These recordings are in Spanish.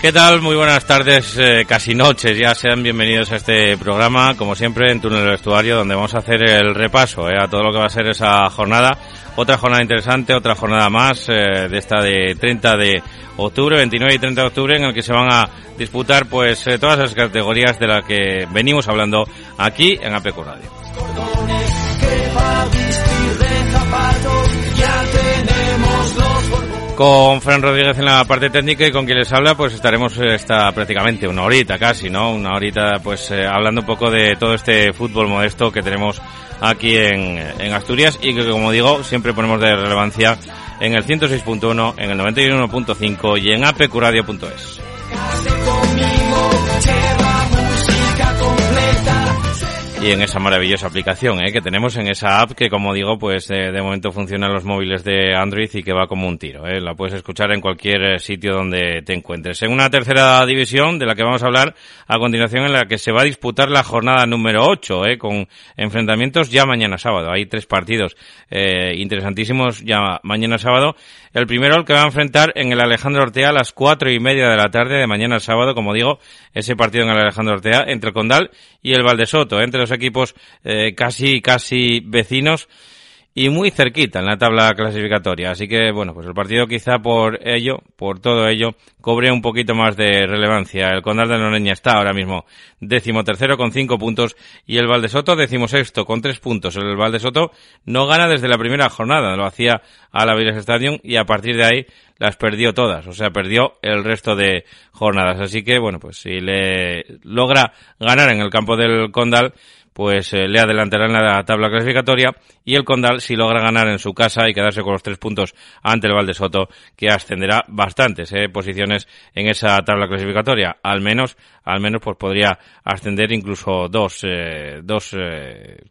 ¿Qué tal? Muy buenas tardes, eh, casi noches. Ya sean bienvenidos a este programa, como siempre, en Túnel del Vestuario, donde vamos a hacer el repaso eh, a todo lo que va a ser esa jornada. Otra jornada interesante, otra jornada más eh, de esta de 30 de octubre, 29 y 30 de octubre, en el que se van a disputar pues todas las categorías de las que venimos hablando aquí en APQ Radio. Con Fran Rodríguez en la parte técnica y con quien les habla, pues estaremos eh, esta prácticamente una horita casi, ¿no? Una horita, pues eh, hablando un poco de todo este fútbol modesto que tenemos aquí en, en Asturias y que, como digo, siempre ponemos de relevancia en el 106.1, en el 91.5 y en apqradio.es. y en esa maravillosa aplicación ¿eh? que tenemos en esa app que como digo pues eh, de momento funciona en los móviles de Android y que va como un tiro ¿eh? la puedes escuchar en cualquier eh, sitio donde te encuentres en una tercera división de la que vamos a hablar a continuación en la que se va a disputar la jornada número 8 ¿eh? con enfrentamientos ya mañana sábado hay tres partidos eh, interesantísimos ya mañana sábado el primero el que va a enfrentar en el Alejandro Ortea a las cuatro y media de la tarde de mañana sábado como digo ese partido en el Alejandro Ortea entre el Condal y el Valdesoto entre los equipos eh, casi, casi vecinos y muy cerquita en la tabla clasificatoria. Así que, bueno, pues el partido quizá por ello, por todo ello, cobre un poquito más de relevancia. El Condal de Noreña está ahora mismo décimo tercero con cinco puntos y el Valdesoto décimo sexto con tres puntos. El Valdesoto no gana desde la primera jornada, lo hacía a la Villas Stadium y a partir de ahí las perdió todas, o sea, perdió el resto de jornadas. Así que, bueno, pues si le logra ganar en el campo del Condal, pues eh, le adelantará en la tabla clasificatoria y el Condal si logra ganar en su casa y quedarse con los tres puntos ante el Valdesoto que ascenderá bastantes eh, posiciones en esa tabla clasificatoria. Al menos al menos pues podría ascender incluso dos eh, dos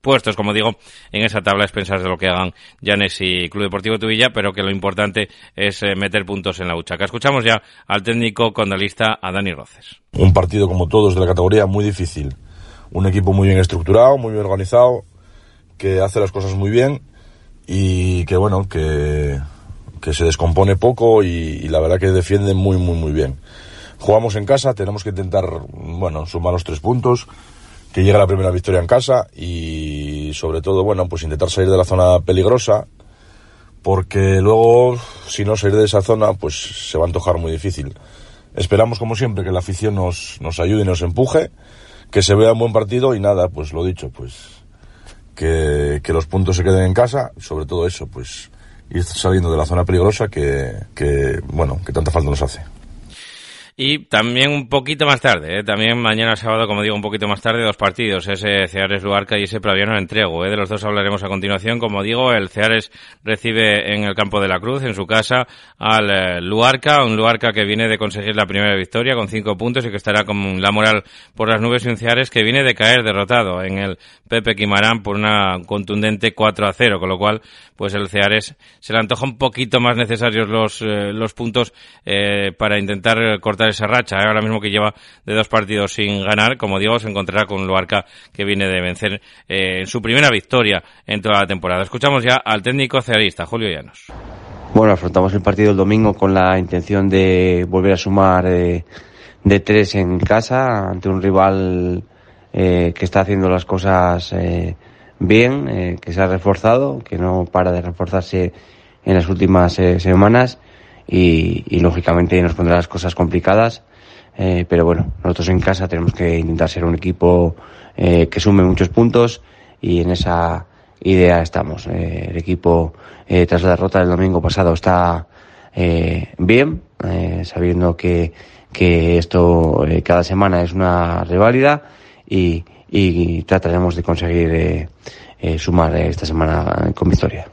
puestos como digo en esa tabla es pensar de lo que hagan Llanes y Club Deportivo Tubilla pero que lo importante es meter puntos en la huchaca escuchamos ya al técnico condalista a Dani Roces. Un partido como todos de la categoría muy difícil un equipo muy bien estructurado, muy bien organizado, que hace las cosas muy bien y que bueno, que, que se descompone poco y, la verdad que defiende muy, muy, muy bien. Jugamos en casa, tenemos que intentar, bueno, sumar los tres puntos, que llegue la primera victoria en casa y sobre todo, bueno, pues intentar salir de la zona peligrosa, porque luego, si no salir de esa zona, pues se va a antojar muy difícil. Esperamos, como siempre, que la afición nos, nos ayude y nos empuje que se vea un buen partido y nada, pues lo dicho, pues que, que los puntos se queden en casa, sobre todo eso, pues ir saliendo de la zona peligrosa que, que bueno, que tanta falta nos hace. Y también un poquito más tarde, ¿eh? también mañana sábado, como digo, un poquito más tarde, dos partidos, ese Ceares Luarca y ese Praviano Entrego. ¿eh? De los dos hablaremos a continuación. Como digo, el Ceares recibe en el campo de la Cruz, en su casa, al eh, Luarca, un Luarca que viene de conseguir la primera victoria con cinco puntos y que estará con la moral por las nubes y un Ceares que viene de caer derrotado en el Pepe Quimarán por una contundente 4 a 0, con lo cual, pues el Ceares se le antoja un poquito más necesarios los, los puntos para intentar cortar cortar esa racha, ¿eh? ahora mismo que lleva de dos partidos sin ganar, como digo, se encontrará con Luarca que viene de vencer en su primera victoria en toda la temporada. Escuchamos ya al técnico cearista, Julio Llanos. Bueno, afrontamos el partido el domingo con la intención de volver a sumar de tres en casa ante un rival que está haciendo las cosas bien, eh, que se ha reforzado, que no para de reforzarse en las últimas eh, semanas y, y, lógicamente nos pondrá las cosas complicadas. Eh, pero bueno, nosotros en casa tenemos que intentar ser un equipo eh, que sume muchos puntos y en esa idea estamos. Eh, el equipo tras la derrota del domingo pasado está bien, sabiendo que, que esto cada semana es una reválida y, y trataremos de conseguir eh, eh, sumar esta semana con victoria.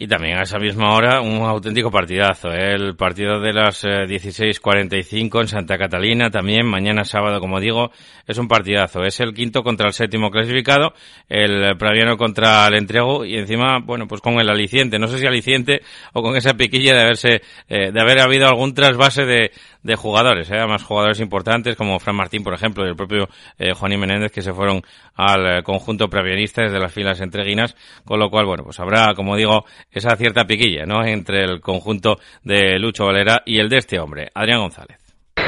Y también a esa misma hora un auténtico partidazo, ¿eh? el partido de las 16.45 en Santa Catalina, también mañana sábado, como digo, es un partidazo. Es el quinto contra el séptimo clasificado, el Praviano contra el Entrego y encima, bueno, pues con el aliciente, no sé si aliciente o con esa piquilla de haberse, de haber habido algún trasvase de, de jugadores, ¿eh? además jugadores importantes como Fran Martín, por ejemplo, y el propio eh, Juan Menéndez, que se fueron al eh, conjunto previanista desde las filas entreguinas, con lo cual, bueno, pues habrá, como digo, esa cierta piquilla, ¿no?, entre el conjunto de Lucho Valera y el de este hombre, Adrián González.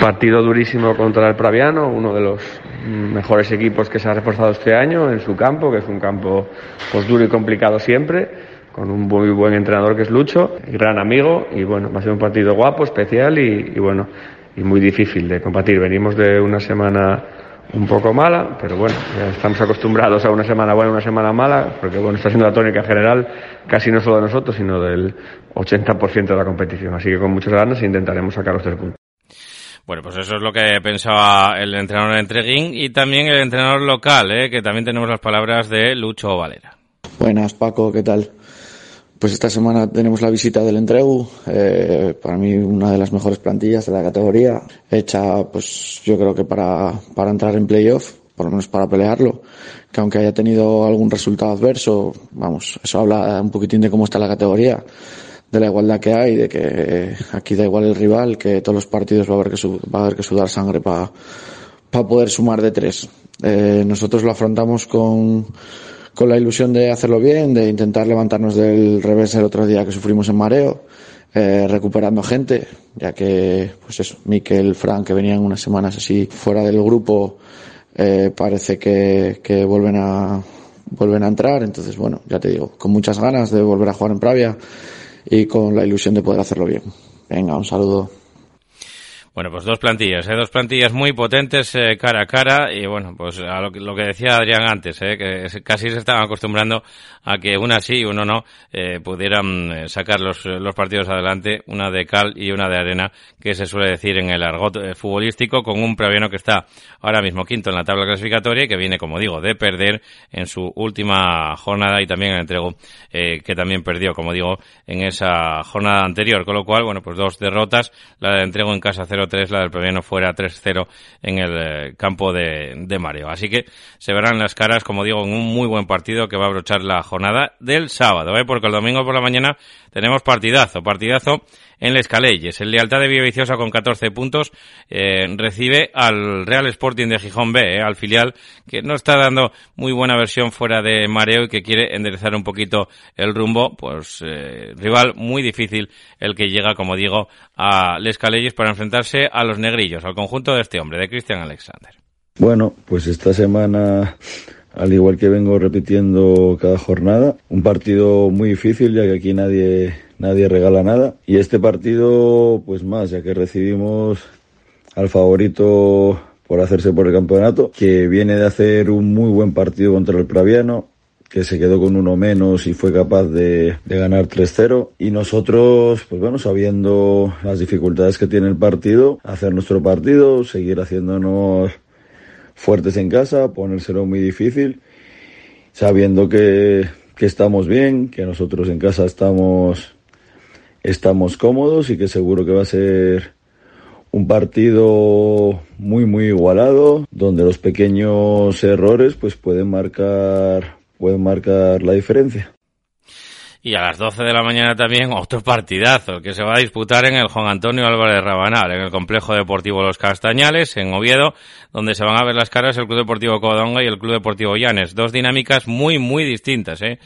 Partido durísimo contra el Praviano, uno de los mejores equipos que se ha reforzado este año en su campo, que es un campo pues duro y complicado siempre con un muy buen entrenador que es Lucho, gran amigo y bueno, va a ser un partido guapo, especial y, bueno, y muy difícil de combatir. Venimos de una semana un poco mala, pero bueno, ya estamos acostumbrados a una semana buena, una semana mala, porque bueno, está siendo la tónica general casi no solo de nosotros, sino del 80% de la competición. Así que con muchas ganas intentaremos sacar los tres puntos. Bueno, pues eso es lo que pensaba el entrenador Entreguín y también el entrenador local, ¿eh? que también tenemos las palabras de Lucho Valera. Buenas, Paco, ¿qué tal? Pues esta semana tenemos la visita del Entregu, eh, para mí una de las mejores plantillas de la categoría, hecha pues yo creo que para, para entrar en playoff, por lo menos para pelearlo, que aunque haya tenido algún resultado adverso, vamos, eso habla un poquitín de cómo está la categoría, de la igualdad que hay, de que aquí da igual el rival, que todos los partidos va a haber que, va a haber que sudar sangre para para poder sumar de tres. Eh, nosotros lo afrontamos con con la ilusión de hacerlo bien, de intentar levantarnos del revés el otro día que sufrimos en mareo, eh, recuperando gente, ya que, pues eso, Miquel, Frank, que venían unas semanas así fuera del grupo, eh, parece que, que vuelven a, vuelven a entrar, entonces bueno, ya te digo, con muchas ganas de volver a jugar en Pravia y con la ilusión de poder hacerlo bien. Venga, un saludo. Bueno, pues dos plantillas, ¿eh? dos plantillas muy potentes eh, cara a cara y bueno, pues a lo que, lo que decía Adrián antes, ¿eh? que casi se estaban acostumbrando a que una sí y uno no eh, pudieran eh, sacar los, los partidos adelante, una de cal y una de arena, que se suele decir en el argot eh, futbolístico, con un Praviano que está ahora mismo quinto en la tabla clasificatoria y que viene, como digo, de perder en su última jornada y también en entrego que también perdió, como digo, en esa jornada anterior, con lo cual, bueno, pues dos derrotas, la de entrego en casa 0 0-3, la del Premiano fuera 3-0 en el eh, campo de, de Mario. Así que se verán las caras, como digo, en un muy buen partido que va a abrochar la jornada del sábado, ¿eh? porque el domingo por la mañana tenemos partidazo, partidazo en Les Calelles. El Lealtad de Villaviciosa con 14 puntos eh, recibe al Real Sporting de Gijón B, eh, al filial que no está dando muy buena versión fuera de mareo y que quiere enderezar un poquito el rumbo. Pues eh, rival muy difícil el que llega, como digo, a Les Calelles para enfrentarse a los negrillos, al conjunto de este hombre, de Cristian Alexander. Bueno, pues esta semana al igual que vengo repitiendo cada jornada. Un partido muy difícil, ya que aquí nadie, nadie regala nada. Y este partido, pues más, ya que recibimos al favorito por hacerse por el campeonato, que viene de hacer un muy buen partido contra el Praviano, que se quedó con uno menos y fue capaz de, de ganar 3-0. Y nosotros, pues bueno, sabiendo las dificultades que tiene el partido, hacer nuestro partido, seguir haciéndonos fuertes en casa, ponérselo muy difícil, sabiendo que, que estamos bien, que nosotros en casa estamos, estamos cómodos y que seguro que va a ser un partido muy muy igualado donde los pequeños errores pues pueden marcar pueden marcar la diferencia. Y a las 12 de la mañana también otro partidazo que se va a disputar en el Juan Antonio Álvarez Rabanal, en el Complejo Deportivo Los Castañales, en Oviedo, donde se van a ver las caras el Club Deportivo Codonga y el Club Deportivo Llanes. Dos dinámicas muy, muy distintas, ¿eh?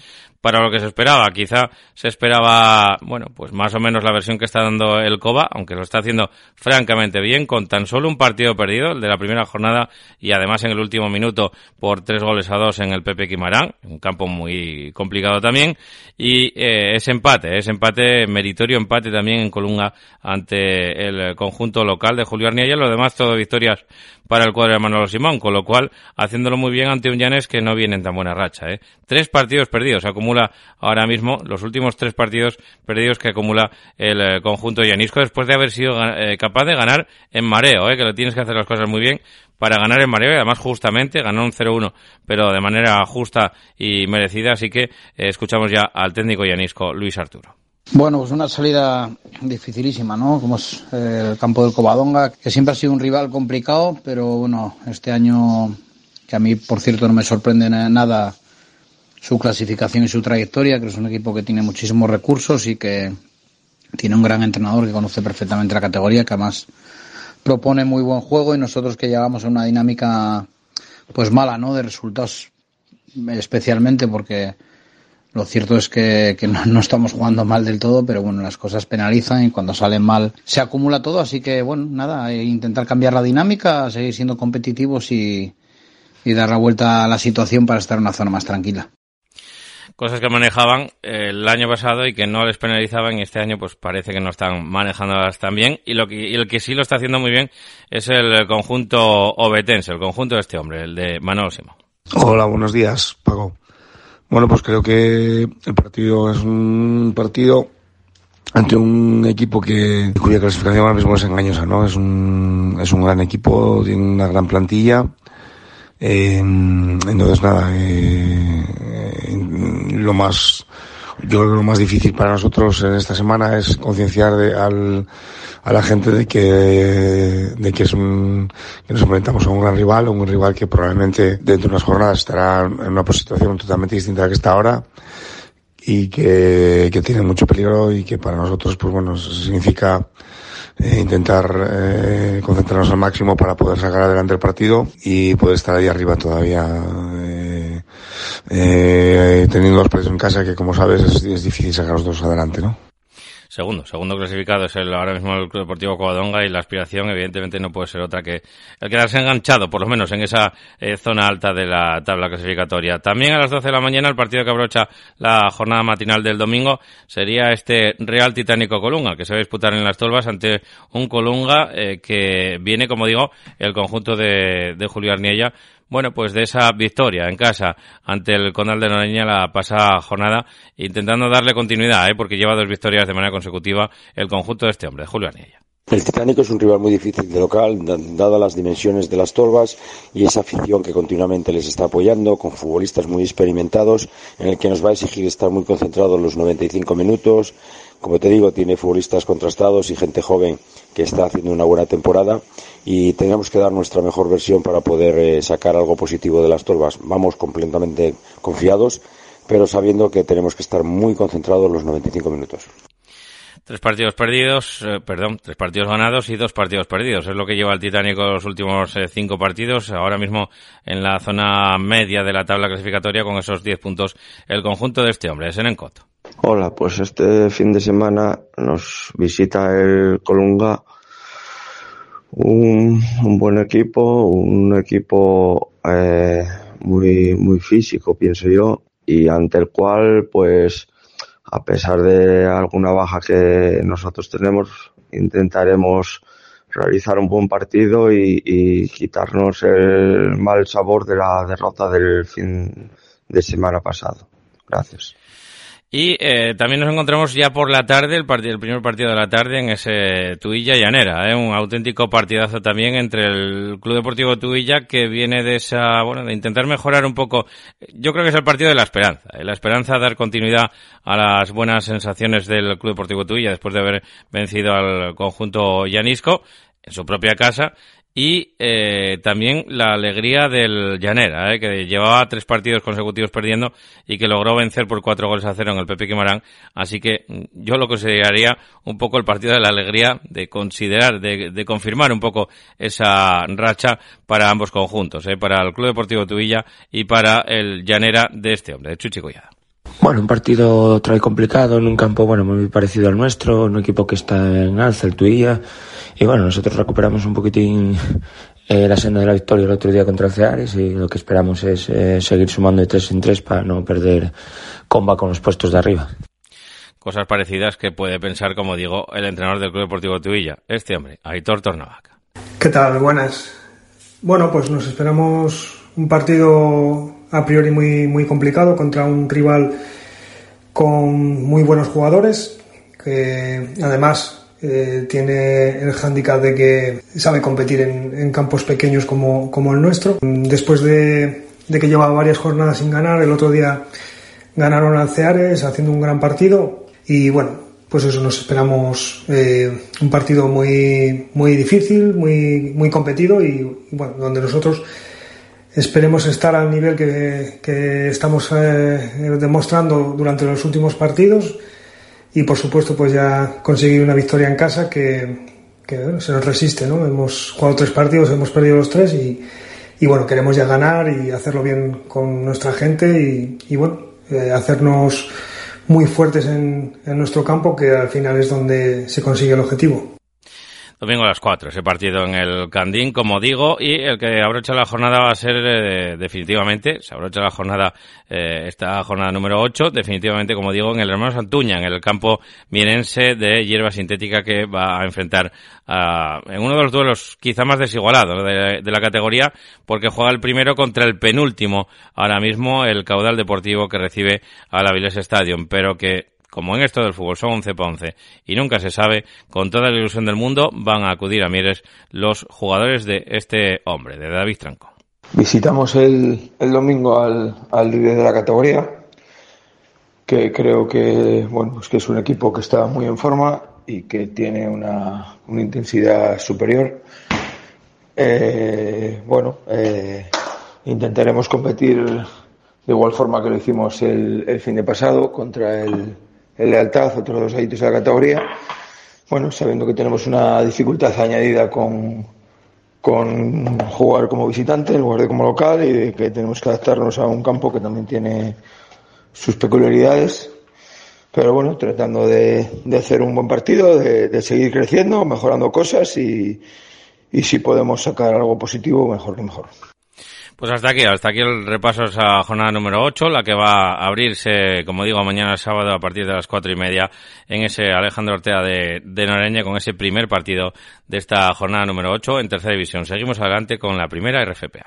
Para lo que se esperaba. Quizá se esperaba, bueno, pues más o menos la versión que está dando el Coba, aunque lo está haciendo francamente bien, con tan solo un partido perdido, el de la primera jornada, y además en el último minuto por tres goles a dos en el Pepe Quimarán, un campo muy complicado también, y eh, ese empate, ese empate, meritorio empate también en Colunga ante el conjunto local de Julio Arniella, lo demás todo victorias para el cuadro de Manolo Simón, con lo cual haciéndolo muy bien ante un Llanes que no viene en tan buena racha. ¿eh? Tres partidos perdidos, acumula ahora mismo los últimos tres partidos perdidos que acumula el eh, conjunto llanisco después de haber sido eh, capaz de ganar en mareo, ¿eh? que lo tienes que hacer las cosas muy bien para ganar en mareo y además justamente ganó un 0-1 pero de manera justa y merecida, así que escuchamos ya al técnico llanisco Luis Arturo. Bueno, pues una salida dificilísima, ¿no? Como es eh, el campo del Covadonga, que siempre ha sido un rival complicado, pero bueno, este año, que a mí, por cierto, no me sorprende nada su clasificación y su trayectoria, que es un equipo que tiene muchísimos recursos y que tiene un gran entrenador que conoce perfectamente la categoría, que además propone muy buen juego y nosotros que llegamos a una dinámica pues mala, ¿no? De resultados especialmente porque lo cierto es que, que no, no, estamos jugando mal del todo, pero bueno, las cosas penalizan y cuando salen mal se acumula todo, así que bueno, nada, intentar cambiar la dinámica, seguir siendo competitivos y, y dar la vuelta a la situación para estar en una zona más tranquila cosas que manejaban el año pasado y que no les penalizaban y este año pues parece que no están manejándolas tan bien y lo que y el que sí lo está haciendo muy bien es el conjunto obetense, el conjunto de este hombre, el de Manuel Simón. Hola, buenos días, Paco. Bueno, pues creo que el partido es un partido ante un equipo que cuya clasificación ahora mismo es engañosa, ¿no? Es un, es un gran equipo, tiene una gran plantilla. Eh, entonces, nada, eh, lo más, yo creo que lo más difícil para nosotros en esta semana es concienciar al, a la gente de que, de que es un, que nos enfrentamos a un gran rival, un rival que probablemente dentro de unas jornadas estará en una situación totalmente distinta a la que está ahora y que, que tiene mucho peligro y que para nosotros, pues bueno, significa eh, intentar eh, concentrarnos al máximo para poder sacar adelante el partido y poder estar ahí arriba todavía eh, eh, teniendo los partidos en casa que como sabes es, es difícil sacar los dos adelante, ¿no? Segundo, segundo clasificado es el, ahora mismo el Club Deportivo Covadonga y la aspiración evidentemente no puede ser otra que el quedarse enganchado, por lo menos en esa eh, zona alta de la tabla clasificatoria. También a las 12 de la mañana el partido que abrocha la jornada matinal del domingo sería este Real Titánico Colunga, que se va a disputar en las Tolvas ante un Colunga eh, que viene, como digo, el conjunto de, de Julio Arniella bueno, pues de esa victoria en casa ante el Condal de Noreña la pasada jornada, intentando darle continuidad, ¿eh? porque lleva dos victorias de manera consecutiva el conjunto de este hombre, Julio Arniella. El Titánico es un rival muy difícil de local, dadas las dimensiones de las Tolvas y esa afición que continuamente les está apoyando, con futbolistas muy experimentados, en el que nos va a exigir estar muy concentrados los 95 minutos. Como te digo, tiene futbolistas contrastados y gente joven que está haciendo una buena temporada y tenemos que dar nuestra mejor versión para poder eh, sacar algo positivo de las Tolvas. Vamos completamente confiados, pero sabiendo que tenemos que estar muy concentrados los 95 minutos. Tres partidos perdidos, eh, perdón, tres partidos ganados y dos partidos perdidos. Es lo que lleva el Titánico los últimos eh, cinco partidos. Ahora mismo en la zona media de la tabla clasificatoria con esos diez puntos el conjunto de este hombre, es en Encoto. Hola, pues este fin de semana nos visita el Colunga un, buen equipo, un equipo eh, muy, muy físico, pienso yo, y ante el cual, pues, a pesar de alguna baja que nosotros tenemos, intentaremos realizar un buen partido y, y, quitarnos el mal sabor de la derrota del fin de semana pasado. Gracias. Y eh, también nos encontramos ya por la tarde, el, partido, el primer partido de la tarde en ese Tuilla Llanera, ¿eh? un auténtico partidazo también entre el Club Deportivo Tuilla que viene de esa, bueno, de intentar mejorar un poco. Yo creo que es el partido de la esperanza, ¿eh? la esperanza de dar continuidad a las buenas sensaciones del Club Deportivo Tuilla después de haber vencido al conjunto llanisco en su propia casa y eh, también la alegría del Llanera, eh, que llevaba tres partidos consecutivos perdiendo y que logró vencer por cuatro goles a cero en el Pepe Quimarán. Así que mm, yo lo consideraría un poco el partido de la alegría de considerar, de, confirmar un poco esa racha para ambos conjuntos, eh, para el Club Deportivo Tubilla y para el Llanera de este hombre, de Chuchi Collada. Bueno, un partido trae complicado en un campo bueno muy parecido al nuestro, un equipo que está en alza, el Tuilla y bueno, nosotros recuperamos un poquitín eh, la senda de la victoria el otro día contra el Ceares y lo que esperamos es eh, seguir sumando de tres en tres para no perder comba con los puestos de arriba. Cosas parecidas que puede pensar, como digo, el entrenador del Club Deportivo Tuilla, este hombre, Aitor Tornavaca. ¿Qué tal? Buenas. Bueno, pues nos esperamos un partido a priori muy, muy complicado contra un rival con muy buenos jugadores, que además eh, tiene el hándicap de que sabe competir en, campos pequeños como, el nuestro. Después de, que llevaba varias jornadas sin ganar, el otro día ganaron al Ceares haciendo un gran partido y bueno, pues eso nos esperamos eh, un partido muy, muy difícil, muy, muy competido y bueno, donde nosotros esperemos estar al nivel que, estamos eh, demostrando durante los últimos partidos y por supuesto pues ya conseguir una victoria en casa que, se nos resiste, ¿no? Hemos jugado tres partidos, hemos perdido los tres y, y bueno, queremos ya ganar y hacerlo bien con nuestra gente y, bueno, eh, hacernos muy fuertes en, en nuestro campo que al final es donde se consigue el objetivo. Domingo a las 4, ese partido en el Candín, como digo, y el que abrocha la jornada va a ser eh, definitivamente, se abrocha la jornada, eh, esta jornada número 8, definitivamente, como digo, en el Hermano Santuña, en el campo mirense de hierba sintética que va a enfrentar en uno de los duelos quizá más desigualados de, de, la categoría, porque juega el primero contra el penúltimo, ahora mismo el caudal deportivo que recibe al Avilés Stadium, pero que como en esto del fútbol son 11 para 11 y nunca se sabe, con toda la ilusión del mundo van a acudir a Mieres los jugadores de este hombre, de David Tranco. Visitamos el, el domingo al, al líder de la categoría, que creo que, bueno, pues que es un equipo que está muy en forma y que tiene una, una intensidad superior. Eh, bueno, eh, intentaremos competir de igual forma que lo hicimos el, el fin de pasado contra el, el Lealtad, otros dos añaditos de la categoría. Bueno, sabiendo que tenemos una dificultad añadida con, con jugar como visitante en lugar de como local y que tenemos que adaptarnos a un campo que también tiene sus peculiaridades. Pero bueno, tratando de, de hacer un buen partido, de, de, seguir creciendo, mejorando cosas y, y si podemos sacar algo positivo, mejor que mejor. Pues hasta aquí, hasta aquí el repaso a jornada número 8, la que va a abrirse, como digo, mañana sábado a partir de las cuatro y media en ese Alejandro Ortega de, de Noreña con ese primer partido de esta jornada número 8 en tercera división. Seguimos adelante con la primera RFPA.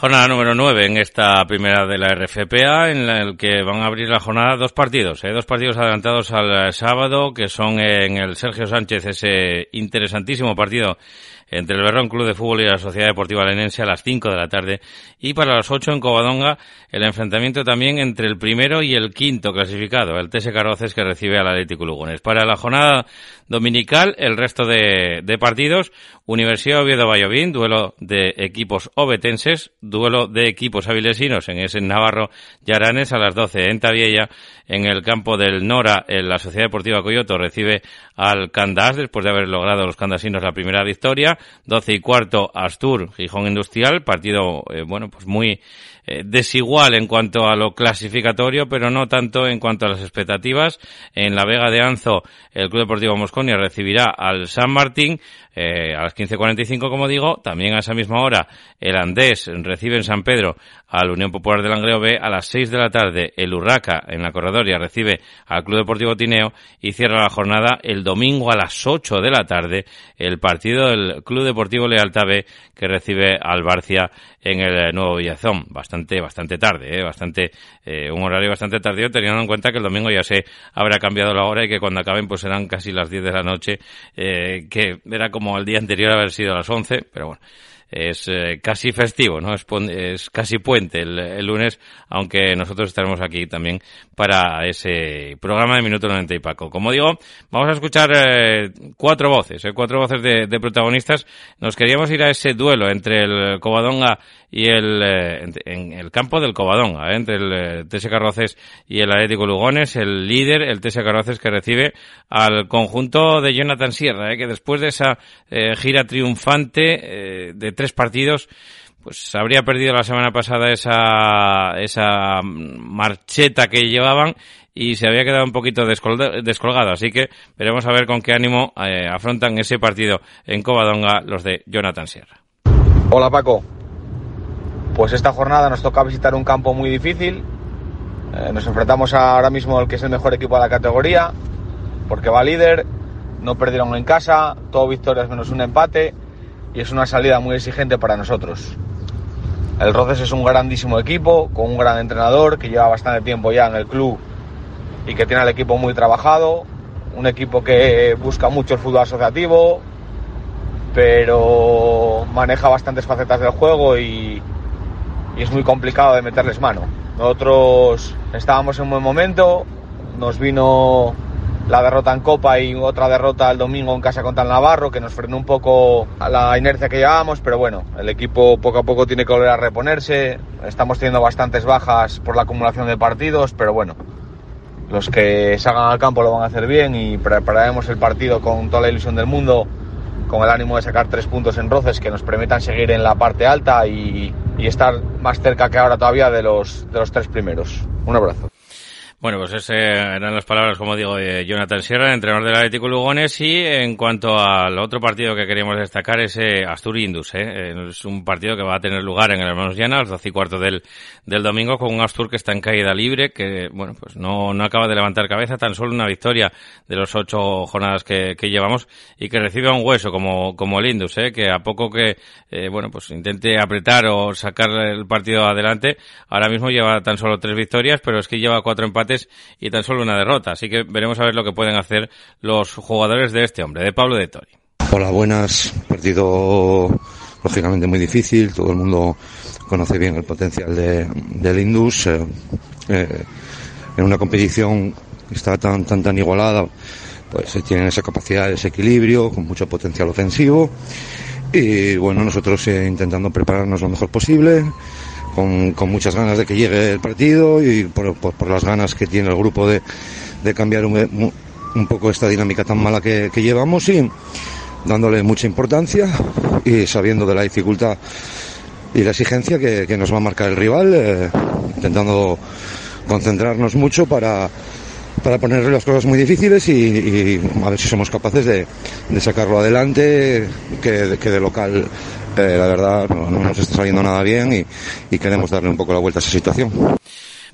Jornada número 9 en esta primera de la RFPA, en la que van a abrir la jornada dos partidos, ¿eh? dos partidos adelantados al sábado, que son en el Sergio Sánchez, ese interesantísimo partido entre el Berrón Club de Fútbol y la Sociedad Deportiva Lenense a las 5 de la tarde y para las 8 en Covadonga el enfrentamiento también entre el primero y el quinto clasificado, el TS Carroces que recibe al Atlético Lugones. Para la jornada dominical, el resto de, de partidos, Universidad Oviedo Vallovín, duelo de equipos obetenses, duelo de equipos avilesinos en ese Navarro Yaranes a las 12 en Tabiella, en el campo del Nora, en la Sociedad Deportiva Coyoto recibe al Candás después de haber logrado los candasinos la primera victoria, 12 y cuarto Astur, Gijón Industrial, partido, eh, bueno, pues muy eh, desigual en cuanto a lo clasificatorio, pero no tanto en cuanto a las expectativas. En la Vega de Anzo, el Club Deportivo Mosconia recibirá al San Martín eh, a las 15.45, como digo. También a esa misma hora, el Andés recibe en San Pedro al Unión Popular del Langreo B. A las 6 de la tarde, el Urraca en la Corredoria recibe al Club Deportivo Tineo y cierra la jornada el domingo a las 8 de la tarde el partido del Club Deportivo Lealtad B que recibe al Barcia en el Nuevo Villazón. Bastante, bastante tarde, ¿eh? bastante, eh, un horario bastante tardío teniendo en cuenta que el domingo ya se habrá cambiado la hora y que cuando acaben pues serán casi las 10 de la noche, eh, que era como el día anterior haber sido a las 11, pero bueno es eh, casi festivo, ¿no? Es, es casi puente el, el, lunes, aunque nosotros estaremos aquí también para ese programa de Minuto 90 y Paco. Como digo, vamos a escuchar eh, cuatro voces, eh, cuatro voces de, de, protagonistas. Nos queríamos ir a ese duelo entre el Covadonga y el, en el campo del Covadonga, entre el TS Carroces y el Atlético Lugones, el líder, el TS Carroces que recibe al conjunto de Jonathan Sierra, que después de esa gira triunfante de tres partidos, pues habría perdido la semana pasada esa, esa marcheta que llevaban y se había quedado un poquito descolgado. Así que veremos a ver con qué ánimo eh, afrontan ese partido en Covadonga los de Jonathan Sierra. Hola Paco. Pues esta jornada nos toca visitar un campo muy difícil. Eh, nos enfrentamos ahora mismo al que es el mejor equipo de la categoría, porque va líder, no perdieron en casa, todo victorias menos un empate y es una salida muy exigente para nosotros. El Roces es un grandísimo equipo, con un gran entrenador que lleva bastante tiempo ya en el club y que tiene el equipo muy trabajado, un equipo que busca mucho el fútbol asociativo, pero maneja bastantes facetas del juego y, y es muy complicado de meterles mano. Nosotros estábamos en buen momento, nos vino la derrota en Copa y otra derrota el domingo en casa contra el Navarro, que nos frenó un poco la inercia que llevábamos, pero bueno, el equipo poco a poco tiene que volver a reponerse. Estamos teniendo bastantes bajas por la acumulación de partidos, pero bueno, los que salgan al campo lo van a hacer bien y prepararemos el partido con toda la ilusión del mundo, con el ánimo de sacar tres puntos en roces que nos permitan seguir en la parte alta y, y estar más cerca que ahora todavía de los, de los tres primeros. Un abrazo. Bueno, pues esas eran las palabras, como digo, de Jonathan Sierra, entrenador del Atlético Lugones, y en cuanto al otro partido que queríamos destacar es Astur Indus, ¿eh? Es un partido que va a tener lugar en el Hermanos Llana, a las 12 y cuarto del, del domingo, con un Astur que está en caída libre, que, bueno, pues no, no acaba de levantar cabeza, tan solo una victoria de los ocho jornadas que, que llevamos, y que recibe un hueso como, como el Indus, ¿eh? Que a poco que, eh, bueno, pues intente apretar o sacar el partido adelante, ahora mismo lleva tan solo tres victorias, pero es que lleva cuatro empates y tan solo una derrota. Así que veremos a ver lo que pueden hacer los jugadores de este hombre, de Pablo de Tori. Hola, buenas. Partido lógicamente muy difícil. Todo el mundo conoce bien el potencial de, del Indus. Eh, eh, en una competición que está tan, tan, tan igualada, pues tienen esa capacidad de equilibrio, con mucho potencial ofensivo. Y bueno, nosotros eh, intentando prepararnos lo mejor posible, con, muchas ganas de que llegue el partido y por, las ganas que tiene el grupo de, cambiar un, poco esta dinámica tan mala que, llevamos y dándole mucha importancia y sabiendo de la dificultad y la exigencia que, que nos va a marcar el rival, eh, intentando concentrarnos mucho para, para ponerle las cosas muy difíciles y, y a ver si somos capaces de, de sacarlo adelante, que, que de local eh, la verdad no, no, nos está saliendo nada bien y, y queremos darle un poco la vuelta a esa situación.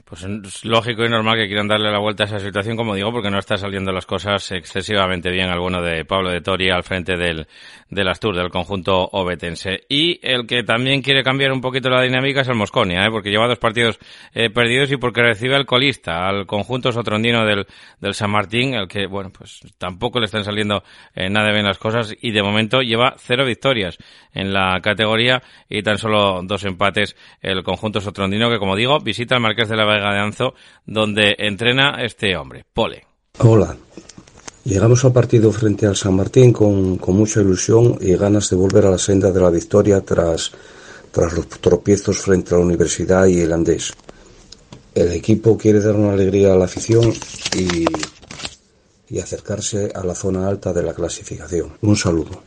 Pues es lógico y normal que quieran darle la vuelta a esa situación, como digo, porque no está saliendo las cosas excesivamente bien al bueno de Pablo de Tori al frente del, del Astur, del conjunto obetense. Y el que también quiere cambiar un poquito la dinámica es el Mosconia, ¿eh? porque lleva dos partidos eh, perdidos y porque recibe al colista, al conjunto sotrondino del, del San Martín, el que, bueno, pues tampoco le están saliendo eh, nada bien las cosas y de momento lleva cero victorias en la categoría y tan solo dos empates el conjunto sotrondino que, como digo, visita al Marqués de la De donde entrena este hombre, Pole. Hola. Llegamos al partido frente al San Martín con, con, mucha ilusión y ganas de volver a la senda de la victoria tras, tras los tropiezos frente a la Universidad y el Andés. El equipo quiere dar una alegría a la afición y, y acercarse a la zona alta de la clasificación. Un saludo.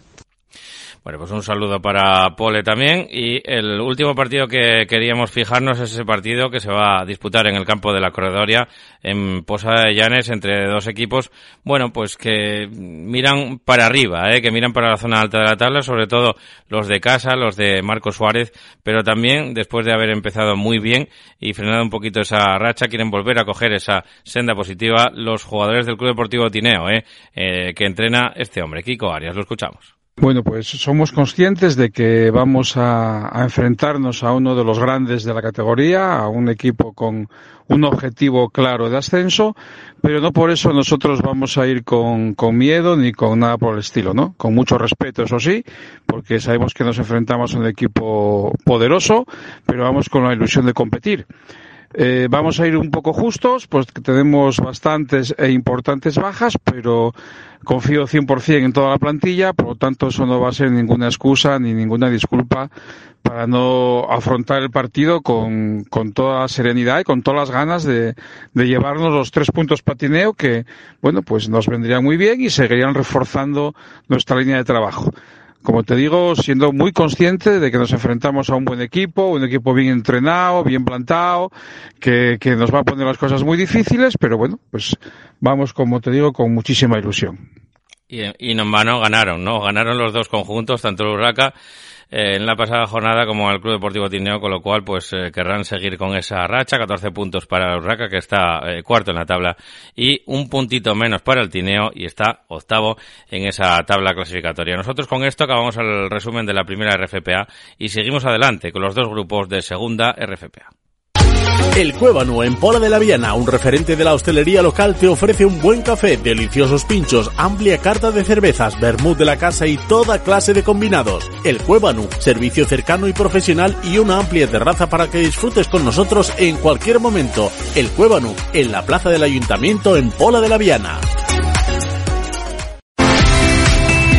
Bueno, pues un saludo para Pole también. Y el último partido que queríamos fijarnos es ese partido que se va a disputar en el campo de la Corredoria en Posa de Llanes entre dos equipos, bueno, pues que miran para arriba, ¿eh? que miran para la zona alta de la tabla, sobre todo los de casa, los de Marco Suárez, pero también después de haber empezado muy bien y frenado un poquito esa racha, quieren volver a coger esa senda positiva los jugadores del Club Deportivo Tineo, ¿eh? Eh, que entrena este hombre, Kiko Arias. Lo escuchamos. Bueno, pues somos conscientes de que vamos a, a, enfrentarnos a uno de los grandes de la categoría, a un equipo con un objetivo claro de ascenso, pero no por eso nosotros vamos a ir con, con miedo ni con nada por el estilo, ¿no? Con mucho respeto, eso sí, porque sabemos que nos enfrentamos a un equipo poderoso, pero vamos con la ilusión de competir. Eh, vamos a ir un poco justos, pues tenemos bastantes e importantes bajas, pero confío 100% en toda la plantilla, por lo tanto eso no va a ser ninguna excusa ni ninguna disculpa para no afrontar el partido con, con toda serenidad y con todas las ganas de, de llevarnos los tres puntos patineo que, bueno, pues nos vendrían muy bien y seguirían reforzando nuestra línea de trabajo como te digo, siendo muy consciente de que nos enfrentamos a un buen equipo, un equipo bien entrenado, bien plantado, que, que, nos va a poner las cosas muy difíciles, pero bueno, pues vamos, como te digo, con muchísima ilusión. Y, y en vano ganaron, ¿no? Ganaron los dos conjuntos, tanto el Urraca eh, en la pasada jornada como el Club Deportivo Tineo, con lo cual pues eh, querrán seguir con esa racha, 14 puntos para Urraca que está eh, cuarto en la tabla y un puntito menos para el Tineo y está octavo en esa tabla clasificatoria. Nosotros con esto acabamos el resumen de la primera RFPA y seguimos adelante con los dos grupos de segunda RFPA. El Cuébano en Pola de la Viana, un referente de la hostelería local, te ofrece un buen café, deliciosos pinchos, amplia carta de cervezas, vermut de la casa y toda clase de combinados. El Cuébano, servicio cercano y profesional y una amplia terraza para que disfrutes con nosotros en cualquier momento. El Cuébano, en la plaza del Ayuntamiento en Pola de la Viana.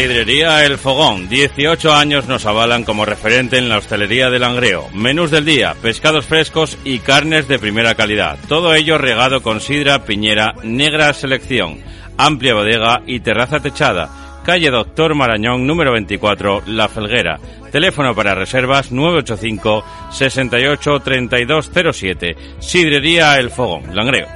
Sidrería El Fogón. 18 años nos avalan como referente en la hostelería del Langreo. Menús del día, pescados frescos y carnes de primera calidad. Todo ello regado con sidra, piñera, negra selección, amplia bodega y terraza techada calle Doctor Marañón, número 24, La Felguera. Teléfono para reservas 985 68 3207. Sidrería El Fogón, Langreo.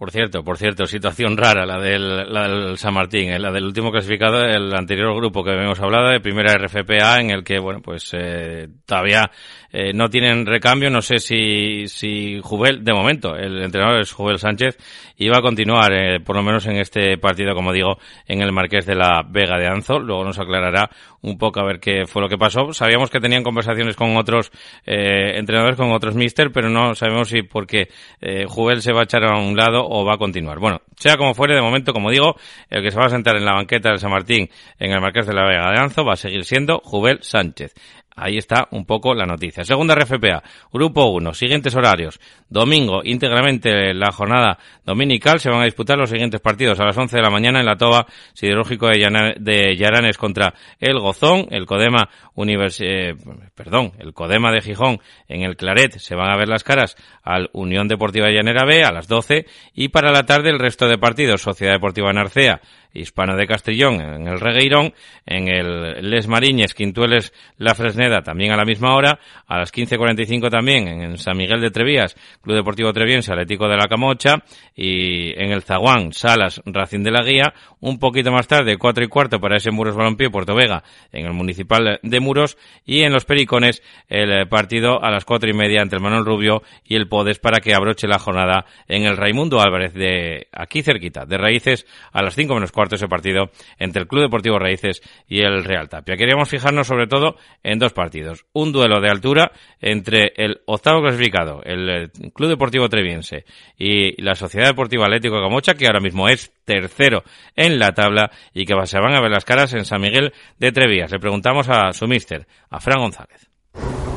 Por cierto, por cierto, situación rara la del, la del San Martín, eh, la del último clasificado, el anterior grupo que hemos hablado, de primera RFPA, en el que, bueno, pues eh, todavía eh, no tienen recambio, no sé si, si Jubel, de momento, el entrenador es Jubel Sánchez, y va a continuar, eh, por lo menos en este partido, como digo, en el Marqués de la Vega de Anzo. Luego nos aclarará un poco a ver qué fue lo que pasó. Sabíamos que tenían conversaciones con otros eh, entrenadores, con otros mister, pero no sabemos si porque eh, Jubel se va a echar a un lado o va a continuar. Bueno, sea como fuere, de momento, como digo, el que se va a sentar en la banqueta del San Martín en el Marqués de la Vega de Anzo va a seguir siendo Jubel Sánchez. Ahí está un poco la noticia. Segunda RFPA, Grupo 1, siguientes horarios. Domingo, íntegramente la jornada dominical, se van a disputar los siguientes partidos. A las 11 de la mañana en la Toba Siderúrgico de, Llaranes contra el Gozón, el Codema Univers eh, perdón, el Codema de Gijón en el Claret. Se van a ver las caras al Unión Deportiva Llanera B a las 12 y para la tarde el resto de partidos. Sociedad Deportiva Narcea Hispano de Castellón en el Regueirón, en el Les Mariñes, Quintueles, La Fresneda también a la misma hora, a las 15.45 también en San Miguel de Trevías, Club Deportivo Treviense, Atlético de la Camocha y en el Zaguán, Salas, Racing de la Guía, un poquito más tarde, cuatro y cuarto para ese Muros Balompié, Puerto Vega, en el Municipal de Muros y en los Pericones el partido a las cuatro y media entre el Manuel Rubio y el Podes para que abroche la jornada en el Raimundo Álvarez de aquí cerquita, de Raíces a las cinco menos cuarto ese partido entre el Club Deportivo Raíces y el Real Tapia. Queríamos fijarnos sobre todo en dos partidos. Un duelo de altura entre el octavo clasificado, el Club Deportivo Treviense y la Sociedad Deportiva Atlético Camocha, que ahora mismo es tercero en la tabla y que se van a ver las caras en San Miguel de Trevías. Le preguntamos a su mister, a Fran González.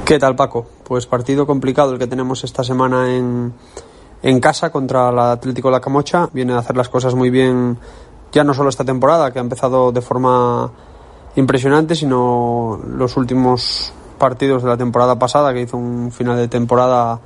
¿Qué tal, Paco? Pues partido complicado el que tenemos esta semana en, en casa contra el Atlético de la Camocha. Viene a hacer las cosas muy bien ya no solo esta temporada, que ha empezado de forma impresionante, sino los últimos partidos de la temporada pasada, que hizo un final de temporada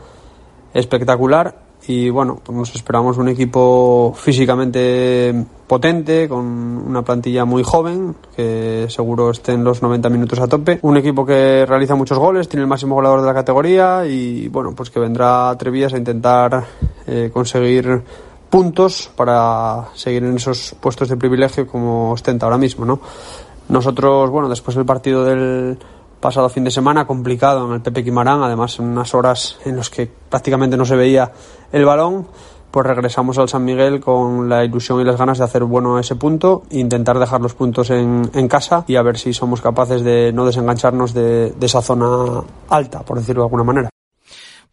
espectacular. Y bueno, pues nos esperamos un equipo físicamente potente, con una plantilla muy joven, que seguro esté en los 90 minutos a tope. Un equipo que realiza muchos goles, tiene el máximo goleador de la categoría y bueno, pues que vendrá a a intentar eh, conseguir puntos para seguir en esos puestos de privilegio como ostenta ahora mismo, ¿no? Nosotros, bueno, después del partido del pasado fin de semana, complicado en el Pepe Quimarán, además en unas horas en las que prácticamente no se veía el balón, pues regresamos al San Miguel con la ilusión y las ganas de hacer bueno ese punto intentar dejar los puntos en, casa y a ver si somos capaces de no desengancharnos de, de esa zona alta, por decirlo de alguna manera.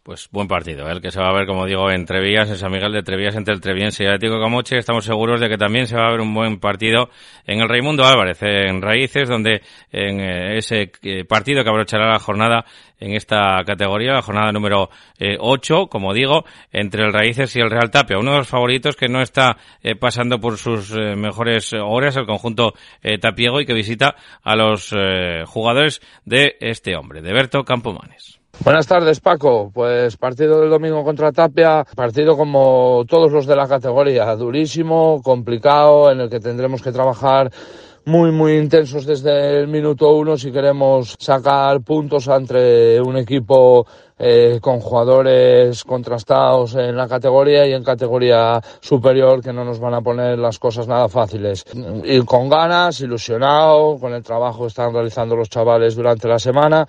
Pues buen partido, ¿eh? el que se va a ver, como digo, en Trevías, en San Miguel de Trevías, entre el Treviense y el Atlético Camoche. Estamos seguros de que también se va a ver un buen partido en el Raimundo Álvarez, en Raíces, donde en eh, ese eh, partido que abrochará la jornada en esta categoría, la jornada número eh, 8, como digo, entre el Raíces y el Real Tapia. Uno de los favoritos que no está eh, pasando por sus eh, mejores horas, el conjunto eh, tapiego, y que visita a los eh, jugadores de este hombre, de Berto Campomanes. Buenas tardes, Paco. Pues partido del domingo contra Tapia, partido como todos los de la categoría, durísimo, complicado, en el que tendremos que trabajar muy, muy intensos desde el minuto uno si queremos sacar puntos entre un equipo eh, con jugadores contrastados en la categoría y en categoría superior que no nos van a poner las cosas nada fáciles. Ir con ganas, ilusionado, con el trabajo que están realizando los chavales durante la semana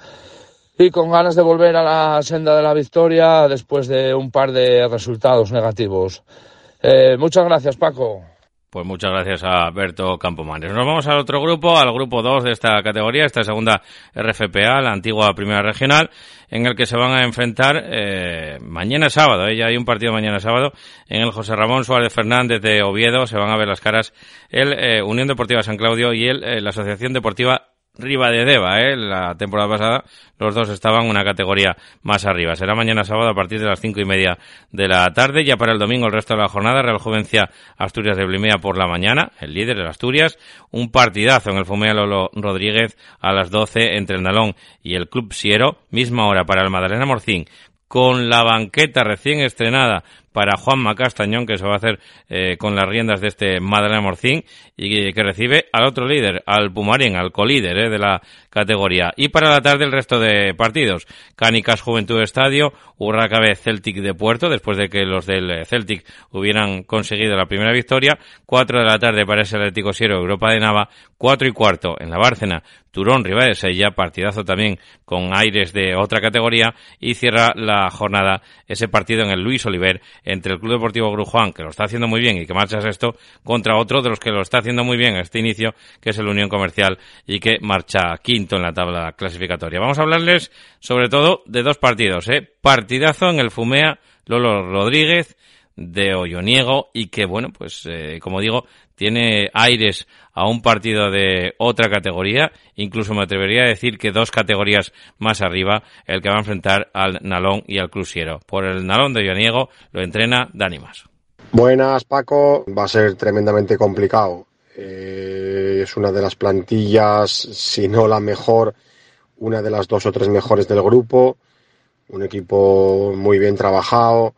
y con ganas de volver a la senda de la victoria después de un par de resultados negativos. Eh, muchas gracias, Paco. Pues muchas gracias a Berto Campomanes. Nos vamos al otro grupo, al grupo 2 de esta categoría, esta segunda RFPA, la antigua primera regional, en el que se van a enfrentar eh, mañana sábado. ¿eh? Ya hay un partido mañana sábado en el José Ramón Suárez Fernández de Oviedo. Se van a ver las caras el eh, Unión Deportiva San Claudio y el, la Asociación Deportiva Riva de Deva, ¿eh? La temporada pasada los dos estaban una categoría más arriba. Será mañana sábado a partir de las cinco y media de la tarde. Ya para el domingo el resto de la jornada, Real Juvencia Asturias de Blimea por la mañana, el líder de Asturias. Un partidazo en el Fumea Rodríguez a las doce entre el Nalón y el Club Siero. Misma hora para el Madalena Morcín con la banqueta recién estrenada para Juan Macastañón, que se va a hacer eh, con las riendas de este Madalena Morcín y que recibe al otro líder, al Pumarín, al colíder eh, de la categoría. Y para la tarde el resto de partidos. Cánicas Juventud Estadio, Urracabe Celtic de Puerto, después de que los del Celtic hubieran conseguido la primera victoria. Cuatro de la tarde para ese Atlético Siero Europa de Nava. Cuatro y cuarto en la Bárcena, Turón Riva de partidazo también con aires de otra categoría. Y cierra la jornada ese partido en el Luis Oliver entre el Club Deportivo Grujuan, que lo está haciendo muy bien y que marcha esto, contra otro de los que lo está haciendo muy bien a este inicio, que es el Unión Comercial y que marcha quinto en la tabla clasificatoria. Vamos a hablarles sobre todo de dos partidos, ¿eh? Partidazo en el Fumea, Lolo Rodríguez de Olloniego y que, bueno, pues eh, como digo, tiene aires a un partido de otra categoría, incluso me atrevería a decir que dos categorías más arriba, el que va a enfrentar al Nalón y al Cruciero. Por el Nalón de Olloniego lo entrena Dani Maso. Buenas, Paco. Va a ser tremendamente complicado. Eh, es una de las plantillas, si no la mejor, una de las dos o tres mejores del grupo. Un equipo muy bien trabajado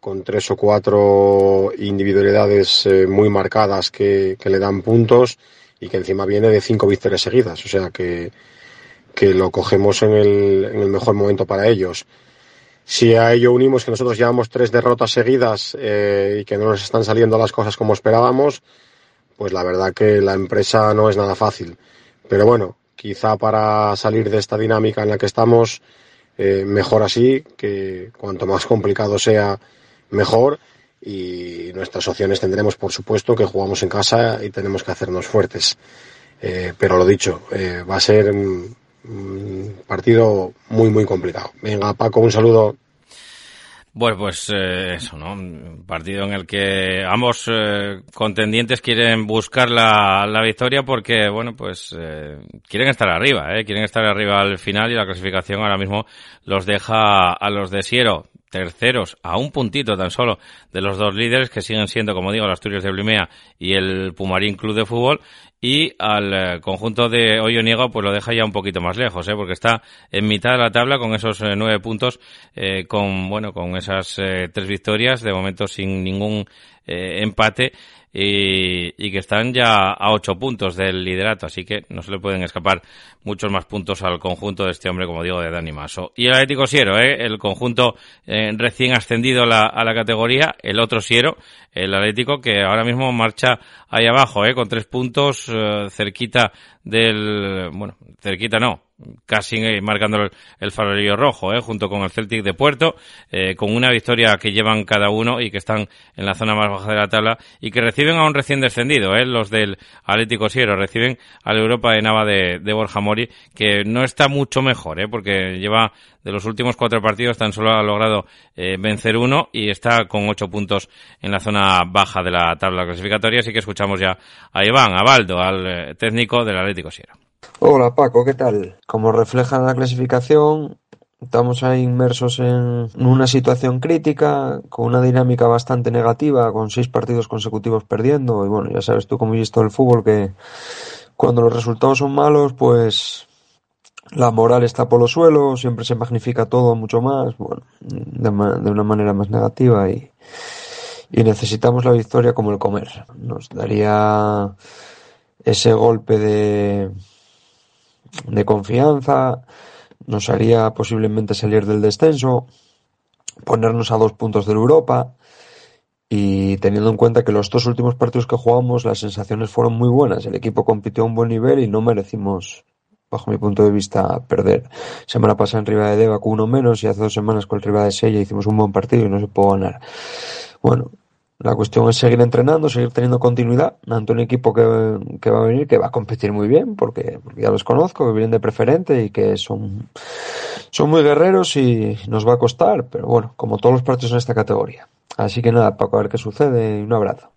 con tres o cuatro individualidades eh, muy marcadas que, le dan puntos y que encima viene de cinco victorias seguidas. O sea que, que lo cogemos en el, en el mejor momento para ellos. Si a ello unimos que nosotros llevamos tres derrotas seguidas eh, y que no nos están saliendo las cosas como esperábamos, pues la verdad que la empresa no es nada fácil. Pero bueno, quizá para salir de esta dinámica en la que estamos, eh, mejor así, que cuanto más complicado sea mejor y nuestras opciones tendremos, por supuesto, que jugamos en casa y tenemos que hacernos fuertes. Eh, pero lo dicho, eh, va a ser un, partido muy, muy complicado. Venga, Paco, un saludo. Bueno, pues eh, eso, ¿no? Un partido en el que ambos contendientes quieren buscar la, la, victoria porque, bueno, pues quieren estar arriba, ¿eh? Quieren estar arriba al final y la clasificación ahora mismo los deja a los de Siero terceros a un puntito tan solo de los dos líderes que siguen siendo, como digo, el Asturias de Blimea y el Pumarín Club de Fútbol y al eh, conjunto de Niego pues lo deja ya un poquito más lejos, ¿eh? porque está en mitad de la tabla con esos eh, nueve puntos, eh, con bueno, con esas tres victorias, de momento sin ningún empate y, que están ya a ocho puntos del liderato, así que no se le pueden escapar muchos más puntos al conjunto de este hombre, como digo, de Dani Maso. Y el Atlético Siero, ¿eh? el conjunto eh, recién ascendido a la categoría, el otro Siero, el Atlético, que ahora mismo marcha ahí abajo, ¿eh? con tres puntos eh, cerquita del, bueno, cerquita no, casi marcando el, farolillo rojo, ¿eh? junto con el Celtic de Puerto, eh, con una victoria que llevan cada uno y que están en la zona más baja de la tabla y que reciben a un recién descendido, ¿eh? los del Atlético Siero, reciben a la Europa de Nava de, de Borja Mori, que no está mucho mejor, ¿eh? porque lleva de los últimos cuatro partidos tan solo ha logrado eh, vencer uno y está con ocho puntos en la zona baja de la tabla clasificatoria, así que escuchamos ya a Iván, a Baldo, al eh, técnico del Atlético Siero. Hola Paco, ¿qué tal? Como refleja la clasificación, estamos ahí inmersos en una situación crítica, con una dinámica bastante negativa, con seis partidos consecutivos perdiendo. Y bueno, ya sabes tú cómo he visto el fútbol que cuando los resultados son malos, pues la moral está por los suelos, siempre se magnifica todo mucho más, bueno, de, una manera más negativa y necesitamos la victoria como el comer. Nos daría ese golpe de, de confianza, nos haría posiblemente salir del descenso, ponernos a dos puntos de Europa y teniendo en cuenta que los dos últimos partidos que jugamos las sensaciones fueron muy buenas, el equipo compitió a un buen nivel y no merecimos bajo mi punto de vista perder. Semana pasada en Riva de Deva uno menos y hace dos semanas con el Riva de Sella hicimos un buen partido y no se pudo ganar. Bueno, la cuestión es seguir entrenando, seguir teniendo continuidad ante un equipo que, va a venir, que va a competir muy bien, porque, ya los conozco, que vienen de preferente y que son, son muy guerreros y nos va a costar, pero bueno, como todos los partidos en esta categoría. Así que nada, Paco, a ver qué sucede y un abrazo.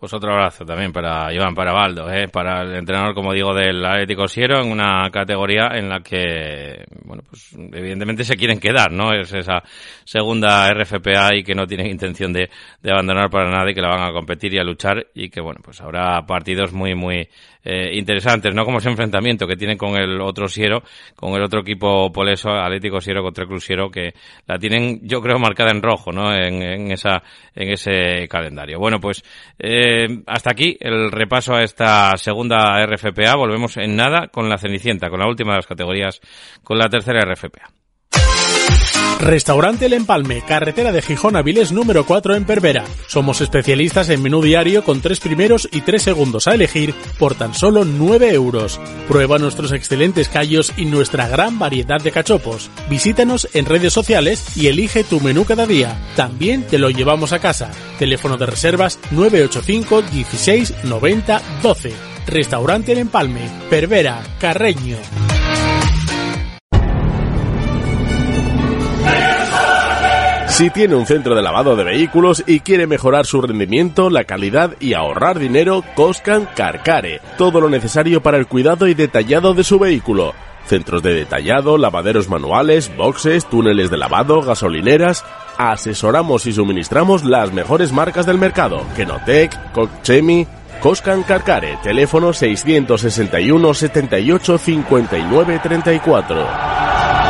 Pues otro abrazo también para Iván Parabaldo, ¿eh? para el entrenador, como digo, del Atlético Siero, en una categoría en la que, bueno, pues evidentemente se quieren quedar, ¿no? Es esa segunda RFPA y que no tienen intención de, de abandonar para nada y que la van a competir y a luchar y que, bueno, pues habrá partidos muy, muy eh, interesantes, no como ese enfrentamiento que tienen con el otro Siero, con el otro equipo poleso, Atlético Siero contra Club Siero, que la tienen, yo creo, marcada en rojo, ¿no? En, en esa, en ese calendario. Bueno, pues, eh, hasta aquí el repaso a esta segunda RFPA. Volvemos en nada con la Cenicienta, con la última de las categorías, con la tercera RFPA. Restaurante El Empalme, carretera de Gijón a Vilés número 4 en Pervera. Somos especialistas en menú diario con tres primeros y tres segundos a elegir por tan solo 9 euros. Prueba nuestros excelentes callos y nuestra gran variedad de cachopos. Visítanos en redes sociales y elige tu menú cada día. También te lo llevamos a casa. Teléfono de reservas 985 16 90 12. Restaurante El Empalme, Pervera, Carreño. Si tiene un centro de lavado de vehículos y quiere mejorar su rendimiento, la calidad y ahorrar dinero, Coscan Carcare. Todo lo necesario para el cuidado y detallado de su vehículo. Centros de detallado, lavaderos manuales, boxes, túneles de lavado, gasolineras. Asesoramos y suministramos las mejores marcas del mercado. Kenotec, Cochemi, Coscan Carcare. Teléfono 661 78 59 34.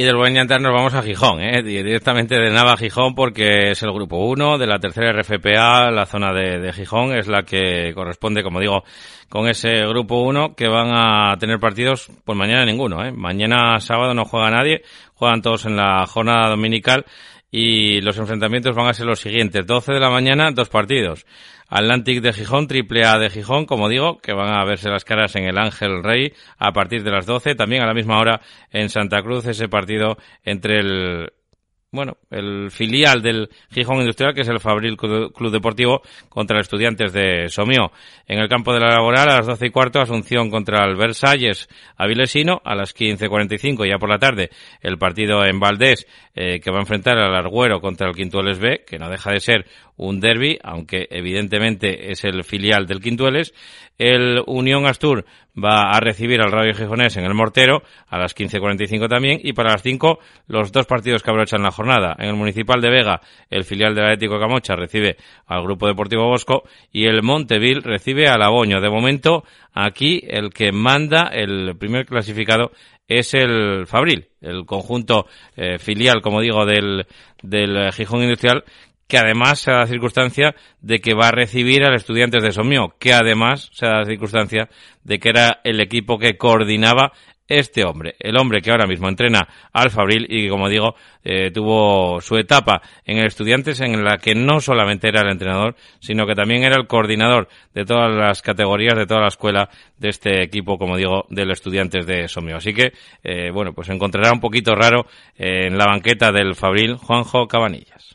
Y del buen llantar nos vamos a Gijón, ¿eh? directamente de Nava a Gijón porque es el grupo 1 de la tercera RFPA, la zona de, de, Gijón es la que corresponde, como digo, con ese grupo 1 que van a tener partidos, pues mañana ninguno, ¿eh? mañana sábado no juega nadie, juegan todos en la jornada dominical y los enfrentamientos van a ser los siguientes, 12 de la mañana, dos partidos. Atlantic de Gijón, Triple A de Gijón, como digo, que van a verse las caras en el Ángel Rey a partir de las 12. También a la misma hora en Santa Cruz ese partido entre el bueno, el filial del Gijón Industrial, que es el Fabril Club Deportivo, contra los estudiantes de Somió. En el campo de la laboral, a las doce y cuarto, Asunción contra el Versalles Avilesino, a las quince cuarenta y cinco, ya por la tarde, el partido en Valdés, eh, que va a enfrentar al Arguero contra el Quintueles B, que no deja de ser un derby, aunque evidentemente es el filial del Quintueles. El Unión Astur va a recibir al Radio Gijonés en el Mortero a las 15.45 también y para las 5 los dos partidos que abrochan la jornada. En el Municipal de Vega, el filial del Atlético Camocha recibe al Grupo Deportivo Bosco y el Monteville recibe al Aboño. De momento, aquí el que manda, el primer clasificado, es el Fabril, el conjunto eh, filial, como digo, del, del Gijón Industrial, que además se da la circunstancia de que va a recibir al Estudiantes de Somio, que además se da la circunstancia de que era el equipo que coordinaba este hombre, el hombre que ahora mismo entrena al Fabril y que, como digo, eh, tuvo su etapa en el Estudiantes en la que no solamente era el entrenador, sino que también era el coordinador de todas las categorías, de toda la escuela de este equipo, como digo, del Estudiantes de Somio. Así que, eh, bueno, pues encontrará un poquito raro en la banqueta del Fabril Juanjo Cabanillas.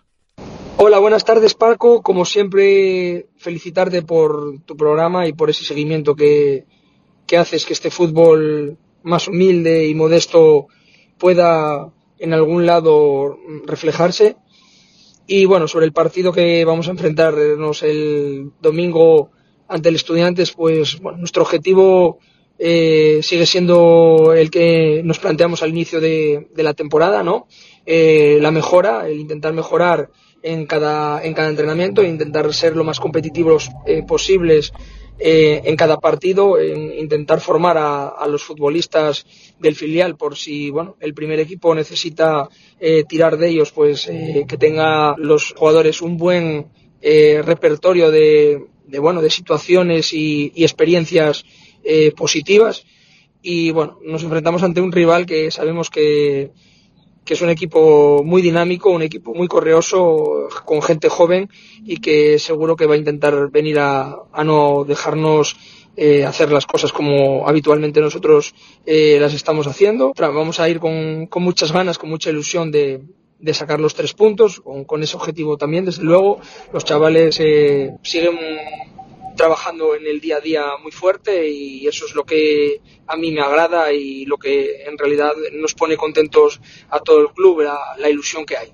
Hola, buenas tardes Paco. Como siempre, felicitarte por tu programa y por ese seguimiento que, que haces que este fútbol más humilde y modesto pueda en algún lado reflejarse. Y bueno, sobre el partido que vamos a enfrentarnos el domingo ante el Estudiantes, pues bueno, nuestro objetivo eh, sigue siendo el que nos planteamos al inicio de, la temporada, ¿no? Eh, la mejora, el intentar mejorar en cada, en cada entrenamiento, e intentar ser lo más competitivos eh, posibles eh, en cada partido, en intentar formar a, los futbolistas del filial por si bueno el primer equipo necesita eh, tirar de ellos, pues eh, que tenga los jugadores un buen eh, repertorio de, de, bueno de situaciones y, y experiencias positivas. Y bueno nos enfrentamos ante un rival que sabemos que que es un equipo muy dinámico, un equipo muy correoso, con gente joven y que seguro que va a intentar venir a, a no dejarnos eh, hacer las cosas como habitualmente nosotros eh, las estamos haciendo. Vamos a ir con, con, muchas ganas, con mucha ilusión de, de sacar los tres puntos, con, con, ese objetivo también, desde luego. Los chavales eh, siguen trabajando en el día a día muy fuerte y eso es lo que a mí me agrada y lo que en realidad nos pone contentos a todo el club, la, la ilusión que hay.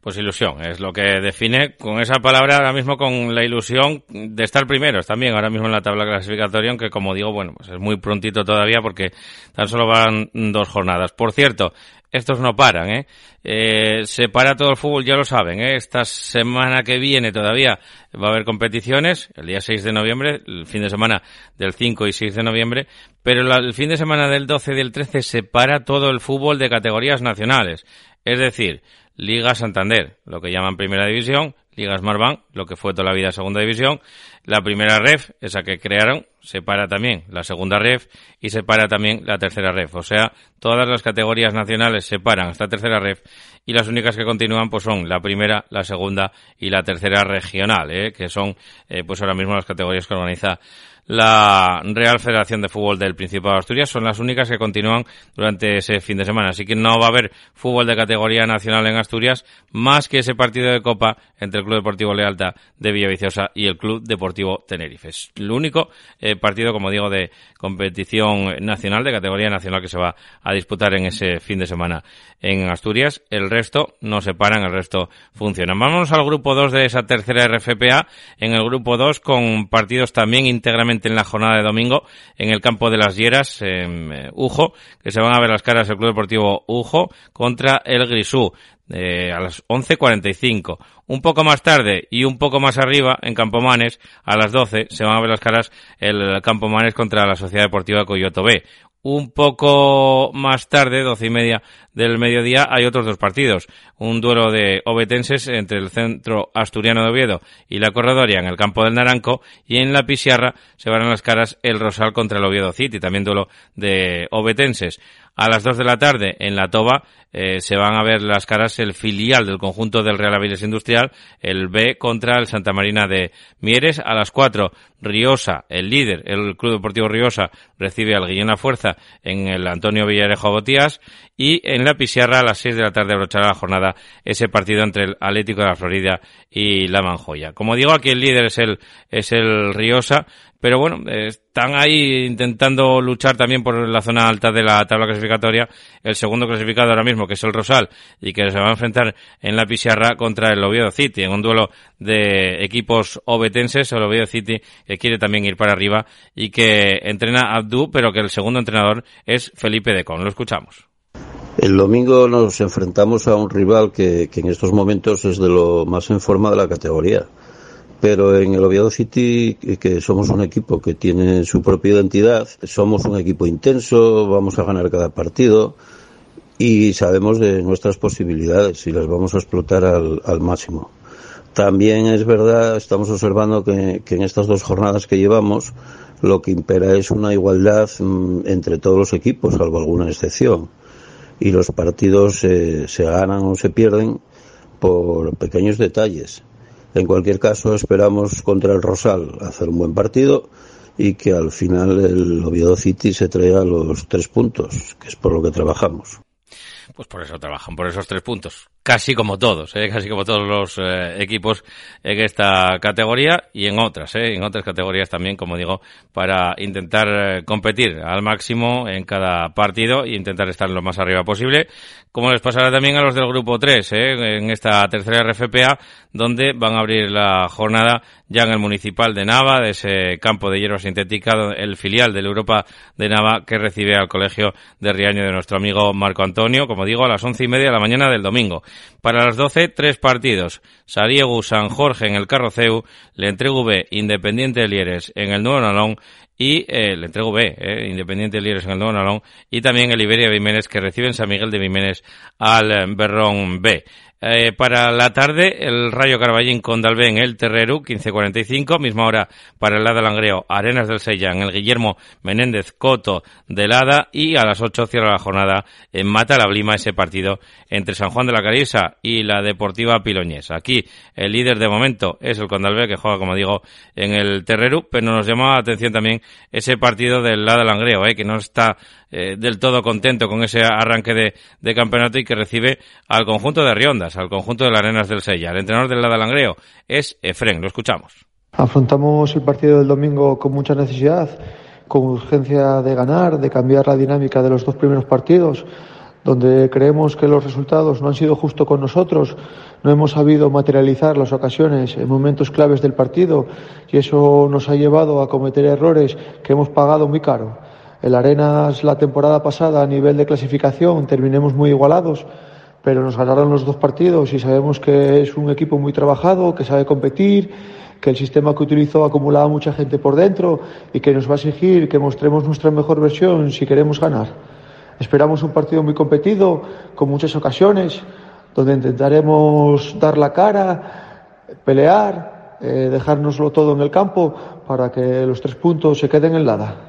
Pues ilusión, es lo que define con esa palabra ahora mismo con la ilusión de estar primeros también ahora mismo en la tabla clasificatoria, aunque como digo, bueno, pues es muy prontito todavía porque tan solo van dos jornadas. Por cierto, estos no paran, ¿eh? ¿eh? Se para todo el fútbol, ya lo saben, ¿eh? Esta semana que viene todavía va a haber competiciones, el día 6 de noviembre, el fin de semana del 5 y 6 de noviembre, pero el fin de semana del 12 y del 13 se para todo el fútbol de categorías nacionales. Es decir, Liga Santander, lo que llaman Primera División, Liga Smartbank, lo que fue toda la vida Segunda División, la primera ref, esa que crearon, separa también la segunda ref y separa también la tercera ref. O sea, todas las categorías nacionales separan esta tercera ref y las únicas que continúan pues son la primera, la segunda y la tercera regional, ¿eh? que son eh, pues ahora mismo las categorías que organiza la Real Federación de Fútbol del Principado de Asturias son las únicas que continúan durante ese fin de semana. Así que no va a haber fútbol de categoría nacional en Asturias más que ese partido de Copa entre el Club Deportivo Lealta de Villaviciosa y el Club Deportivo Tenerife. Es el único eh, partido, como digo, de competición nacional, de categoría nacional que se va a disputar en ese fin de semana en Asturias. El resto no se paran, el resto funciona. Vamos al grupo 2 de esa tercera RFPA. En el grupo 2 con partidos también íntegramente en la jornada de domingo en el campo de las Hieras, en eh, Ujo, que se van a ver las caras del Club Deportivo Ujo contra el Grisú. Eh, a las 11.45. Un poco más tarde y un poco más arriba, en Campomanes, a las 12, se van a ver las caras el Campomanes contra la Sociedad Deportiva Coyoto B. Un poco más tarde, doce y media del mediodía, hay otros dos partidos. Un duelo de obetenses entre el centro asturiano de Oviedo y la Corredoria en el campo del Naranco y en la Pisiarra se van a las caras el Rosal contra el Oviedo City, también duelo de obetenses. A las dos de la tarde en la Toba eh, se van a ver las caras el filial del conjunto del Real Aviles Industrial, el B contra el Santa Marina de Mieres. A las cuatro Riosa, el líder, el Club Deportivo Riosa, recibe al Guillena Fuerza en el Antonio Villarejo Botías y en la Pisiarra a las seis de la tarde abrochará la jornada ese partido entre el Atlético de la Florida y la Manjoya. Como digo, aquí el líder es el, es el Riosa, pero bueno, están ahí intentando luchar también por la zona alta de la tabla clasificatoria. El segundo clasificado ahora mismo, que es el Rosal, y que se va a enfrentar en la Pisiarra contra el Oviedo City, en un duelo de equipos obetenses, el Oviedo City, que quiere también ir para arriba y que entrena Abdú, pero que el segundo entrenador es Felipe Decon. Lo escuchamos. El domingo nos enfrentamos a un rival que en estos momentos es de lo más en forma de la categoría pero en el Oviedo City, que somos un equipo que tiene su propia identidad, somos un equipo intenso, vamos a ganar cada partido y sabemos de nuestras posibilidades y las vamos a explotar al, al máximo. También es verdad, estamos observando que, en estas dos jornadas que llevamos, lo que impera es una igualdad mmm, entre todos los equipos, salvo alguna excepción. Y los partidos eh, se ganan o se pierden por pequeños detalles en cualquier caso, esperamos contra el Rosal hacer un buen partido y que al final el Oviedo City se traiga los tres puntos, que es por lo que trabajamos. Pues por eso trabajan, por esos tres puntos. Casi como todos, ¿eh? casi como todos los eh, equipos en esta categoría y en otras, ¿eh? en otras categorías también, como digo, para intentar eh, competir al máximo en cada partido e intentar estar lo más arriba posible, como les pasará también a los del grupo 3, ¿eh? en esta tercera RFPA, donde van a abrir la jornada ya en el municipal de Nava, de ese campo de hierba sintética, el filial de la Europa de Nava que recibe al colegio de Riaño de nuestro amigo Marco Antonio, como digo, a las once y media de la mañana del domingo. Para las doce, tres partidos. Sariegu San Jorge en el Carroceu, le entrego B Independiente de Lieres en el Nuevo Nalón y eh, le entrego B, eh, Independiente de Lieres en el Nuevo Nalón y también el Iberia Viménez que recibe en San Miguel de Viménez al eh, Berrón B. Eh, para la tarde, el Rayo Carballín con Dalvé en el Terreru, 15.45. Misma hora para el Lada Langreo, Arenas del Sella en el Guillermo Menéndez Coto de Lada. Y a las 8 cierra la jornada en Mata la Blima ese partido entre San Juan de la Carisa y la Deportiva Piloñesa. Aquí el líder de momento es el Condalvé que juega, como digo, en el Terreru, pero nos llama la atención también ese partido del Lada Langreo, eh, que no está eh, del todo contento con ese arranque de, campeonato y que recibe al conjunto de Riondas, al conjunto de las Arenas del Sella. El entrenador del Langreo es Efren, lo escuchamos. Afrontamos el partido del domingo con mucha necesidad, con urgencia de ganar, de cambiar la dinámica de los dos primeros partidos donde creemos que los resultados no han sido justo con nosotros, no hemos sabido materializar las ocasiones en momentos claves del partido y eso nos ha llevado a cometer errores que hemos pagado muy caro. El Arenas la temporada pasada a nivel de clasificación terminemos muy igualados, pero nos ganaron los dos partidos y sabemos que es un equipo muy trabajado, que sabe competir, que el sistema que utilizó acumulaba mucha gente por dentro y que nos va a exigir que mostremos nuestra mejor versión si queremos ganar. Esperamos un partido muy competido, con muchas ocasiones, donde intentaremos dar la cara, pelear, eh, dejárnoslo todo en el campo para que los tres puntos se queden en Lada.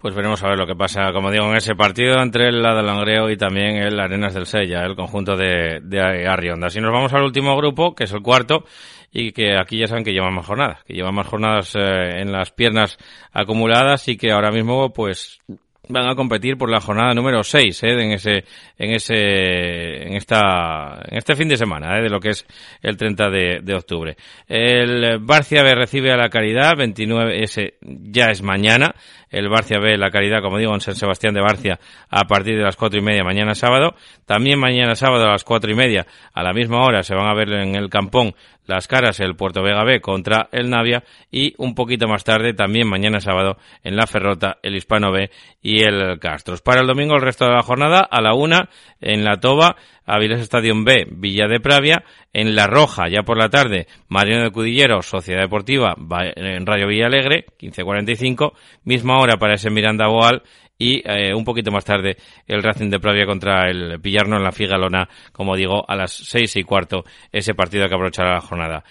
Pues veremos a ver lo que pasa, como digo, en ese partido entre el Langreo y también el Arenas del Sella, el conjunto de, de Arrionda. Si nos vamos al último grupo, que es el cuarto, y que aquí ya saben que lleva más jornadas, que lleva más jornadas eh, en las piernas acumuladas y que ahora mismo pues van a competir por la jornada número 6 ¿eh? en ese en ese en esta en este fin de semana ¿eh? de lo que es el 30 de, de, octubre el Barcia recibe a la Caridad 29 ese ya es mañana el Barcia B la Caridad como digo en San Sebastián de Barcia a partir de las cuatro y media mañana sábado también mañana sábado a las cuatro y media a la misma hora se van a ver en el Campón las caras el Puerto Vega B contra el Navia y un poquito más tarde, también mañana sábado, en la Ferrota, el Hispano B y el Castros. Para el domingo, el resto de la jornada, a la una, en la Toba, Avilés Stadium B, Villa de Pravia, en La Roja, ya por la tarde, Mariano de Cudillero, Sociedad Deportiva, en Radio Villa Alegre, 15.45, misma hora para ese Miranda Boal, y eh, un poquito más tarde el Racing de Pravia contra el Pillarno en la Figalona, como digo, a las seis y cuarto, ese partido que aprovechará la jornada.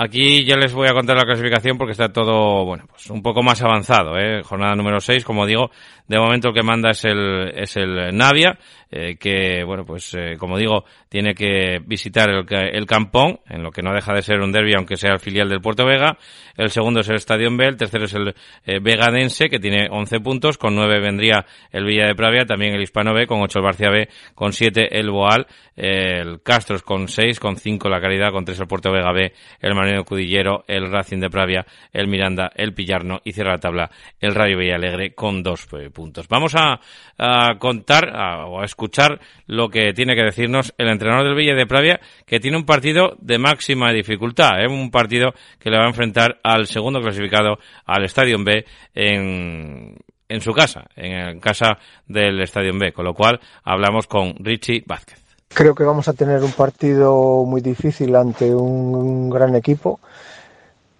Aquí ya les voy a contar la clasificación porque está todo, bueno, pues un poco más avanzado, ¿eh? Jornada número 6, como digo, de momento el que manda es el, es el Navia, eh, que, bueno, pues, eh, como digo, tiene que visitar el, el Campón, en lo que no deja de ser un derby, aunque sea el filial del Puerto Vega. El segundo es el Estadio B, el tercero es el eh, Vegadense, que tiene 11 puntos, con 9 vendría el Villa de Pravia, también el Hispano B, con 8 el Barcia B, con 7 el Boal, el Castros con 6, con 5 la Caridad, con 3 el Puerto Vega B, el Marino Cudillero, el Racing de Pravia, el Miranda, el Pillarno y cierra la tabla el Rayo Villalegre con 2 puntos. Vamos a, a contar o a escuchar lo que tiene que decirnos el entrenador del Villa de Pravia, que tiene un partido de máxima dificultad, ¿eh? un partido que le va a enfrentar al segundo clasificado, al Estadio B, en, en su casa, en casa del Estadio B, con lo cual hablamos con Richie Vázquez. Creo que vamos a tener un partido muy difícil ante un gran equipo.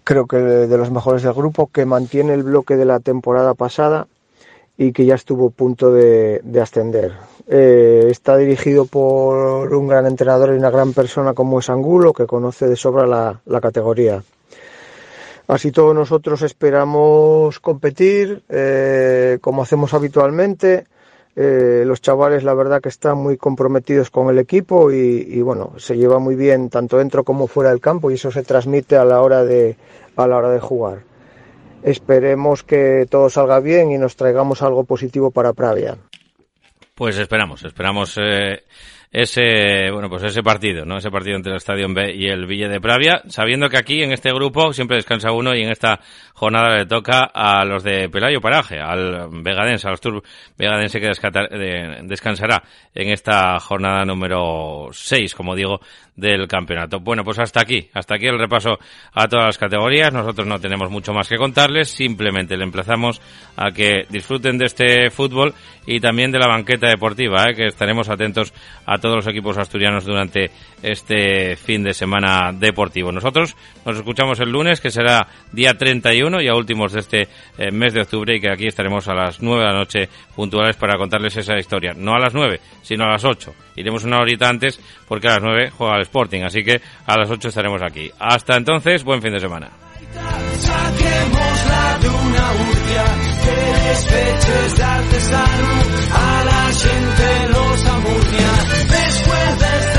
Creo que de los mejores del grupo, que mantiene el bloque de la temporada pasada y que ya estuvo a punto de, de ascender. Eh, está dirigido por un gran entrenador y una gran persona como es Angulo, que conoce de sobra la, la categoría. Así todos nosotros esperamos competir eh, como hacemos habitualmente. Eh, los chavales la verdad que están muy comprometidos con el equipo y, y, bueno, se lleva muy bien tanto dentro como fuera del campo y eso se transmite a la hora de, a la hora de jugar. Esperemos que todo salga bien y nos traigamos algo positivo para Pravia. Pues esperamos, esperamos eh, ese, bueno, pues ese partido, ¿no? Ese partido entre el Estadio B y el Ville de Pravia, sabiendo que aquí en este grupo siempre descansa uno y en esta jornada le toca a los de Pelayo Paraje, al Vegadense, al Tour Vegadense que descansará en esta jornada número 6, como digo, del campeonato. Bueno, pues hasta aquí, hasta aquí el repaso a todas las categorías. Nosotros no tenemos mucho más que contarles, simplemente le emplazamos a que disfruten de este fútbol y también de la banqueta deportiva, ¿eh? que estaremos atentos a todos los equipos asturianos durante este fin de semana deportivo. Nosotros nos escuchamos el lunes, que será día 31 y a últimos de este eh, mes de octubre y que aquí estaremos a las 9 de la noche puntuales para contarles esa historia. No a las 9, sino a las 8. Iremos una horita antes porque a las 9 juega el Sporting, así que a las 8 estaremos aquí. Hasta entonces, buen fin de semana. De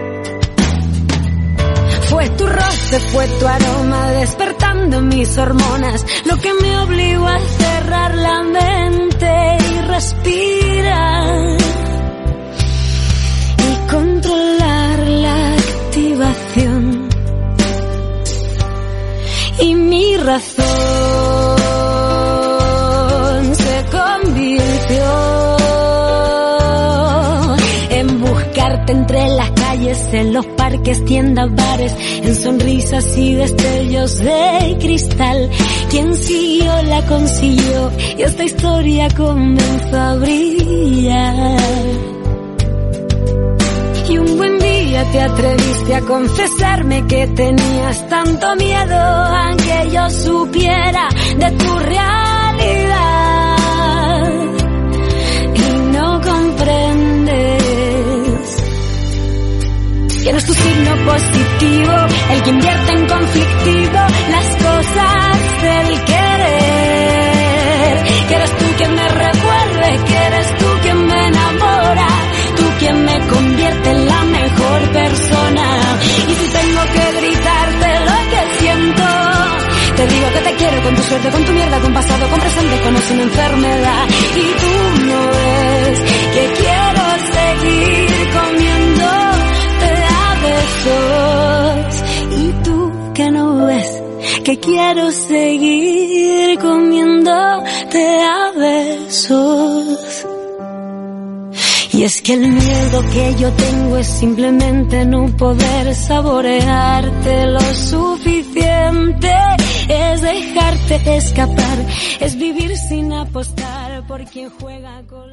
fue tu roce, fue tu aroma despertando mis hormonas, lo que me obligó a cerrar la mente y respirar y controlar la activación. Y mi razón se convirtió entre las en los parques, tiendas, bares, en sonrisas y destellos de cristal. Quien siguió la consiguió y esta historia comenzó a brillar. Y un buen día te atreviste a confesarme que tenías tanto miedo, aunque yo supiera de tu realidad. Que eres tu signo positivo, el que invierte en conflictivo las cosas del querer. Que eres tú quien me recuerde, que eres tú quien me enamora, tú quien me convierte en la mejor persona. Y si tengo que gritarte lo que siento, te digo que te quiero con tu suerte, con tu mierda, con pasado, con presente, con una enfermedad. Y tú no ves que quiero seguir quiero seguir comiéndote a besos. Y es que el miedo que yo tengo es simplemente no poder saborearte lo suficiente. Es dejarte escapar, es vivir sin apostar por quien juega con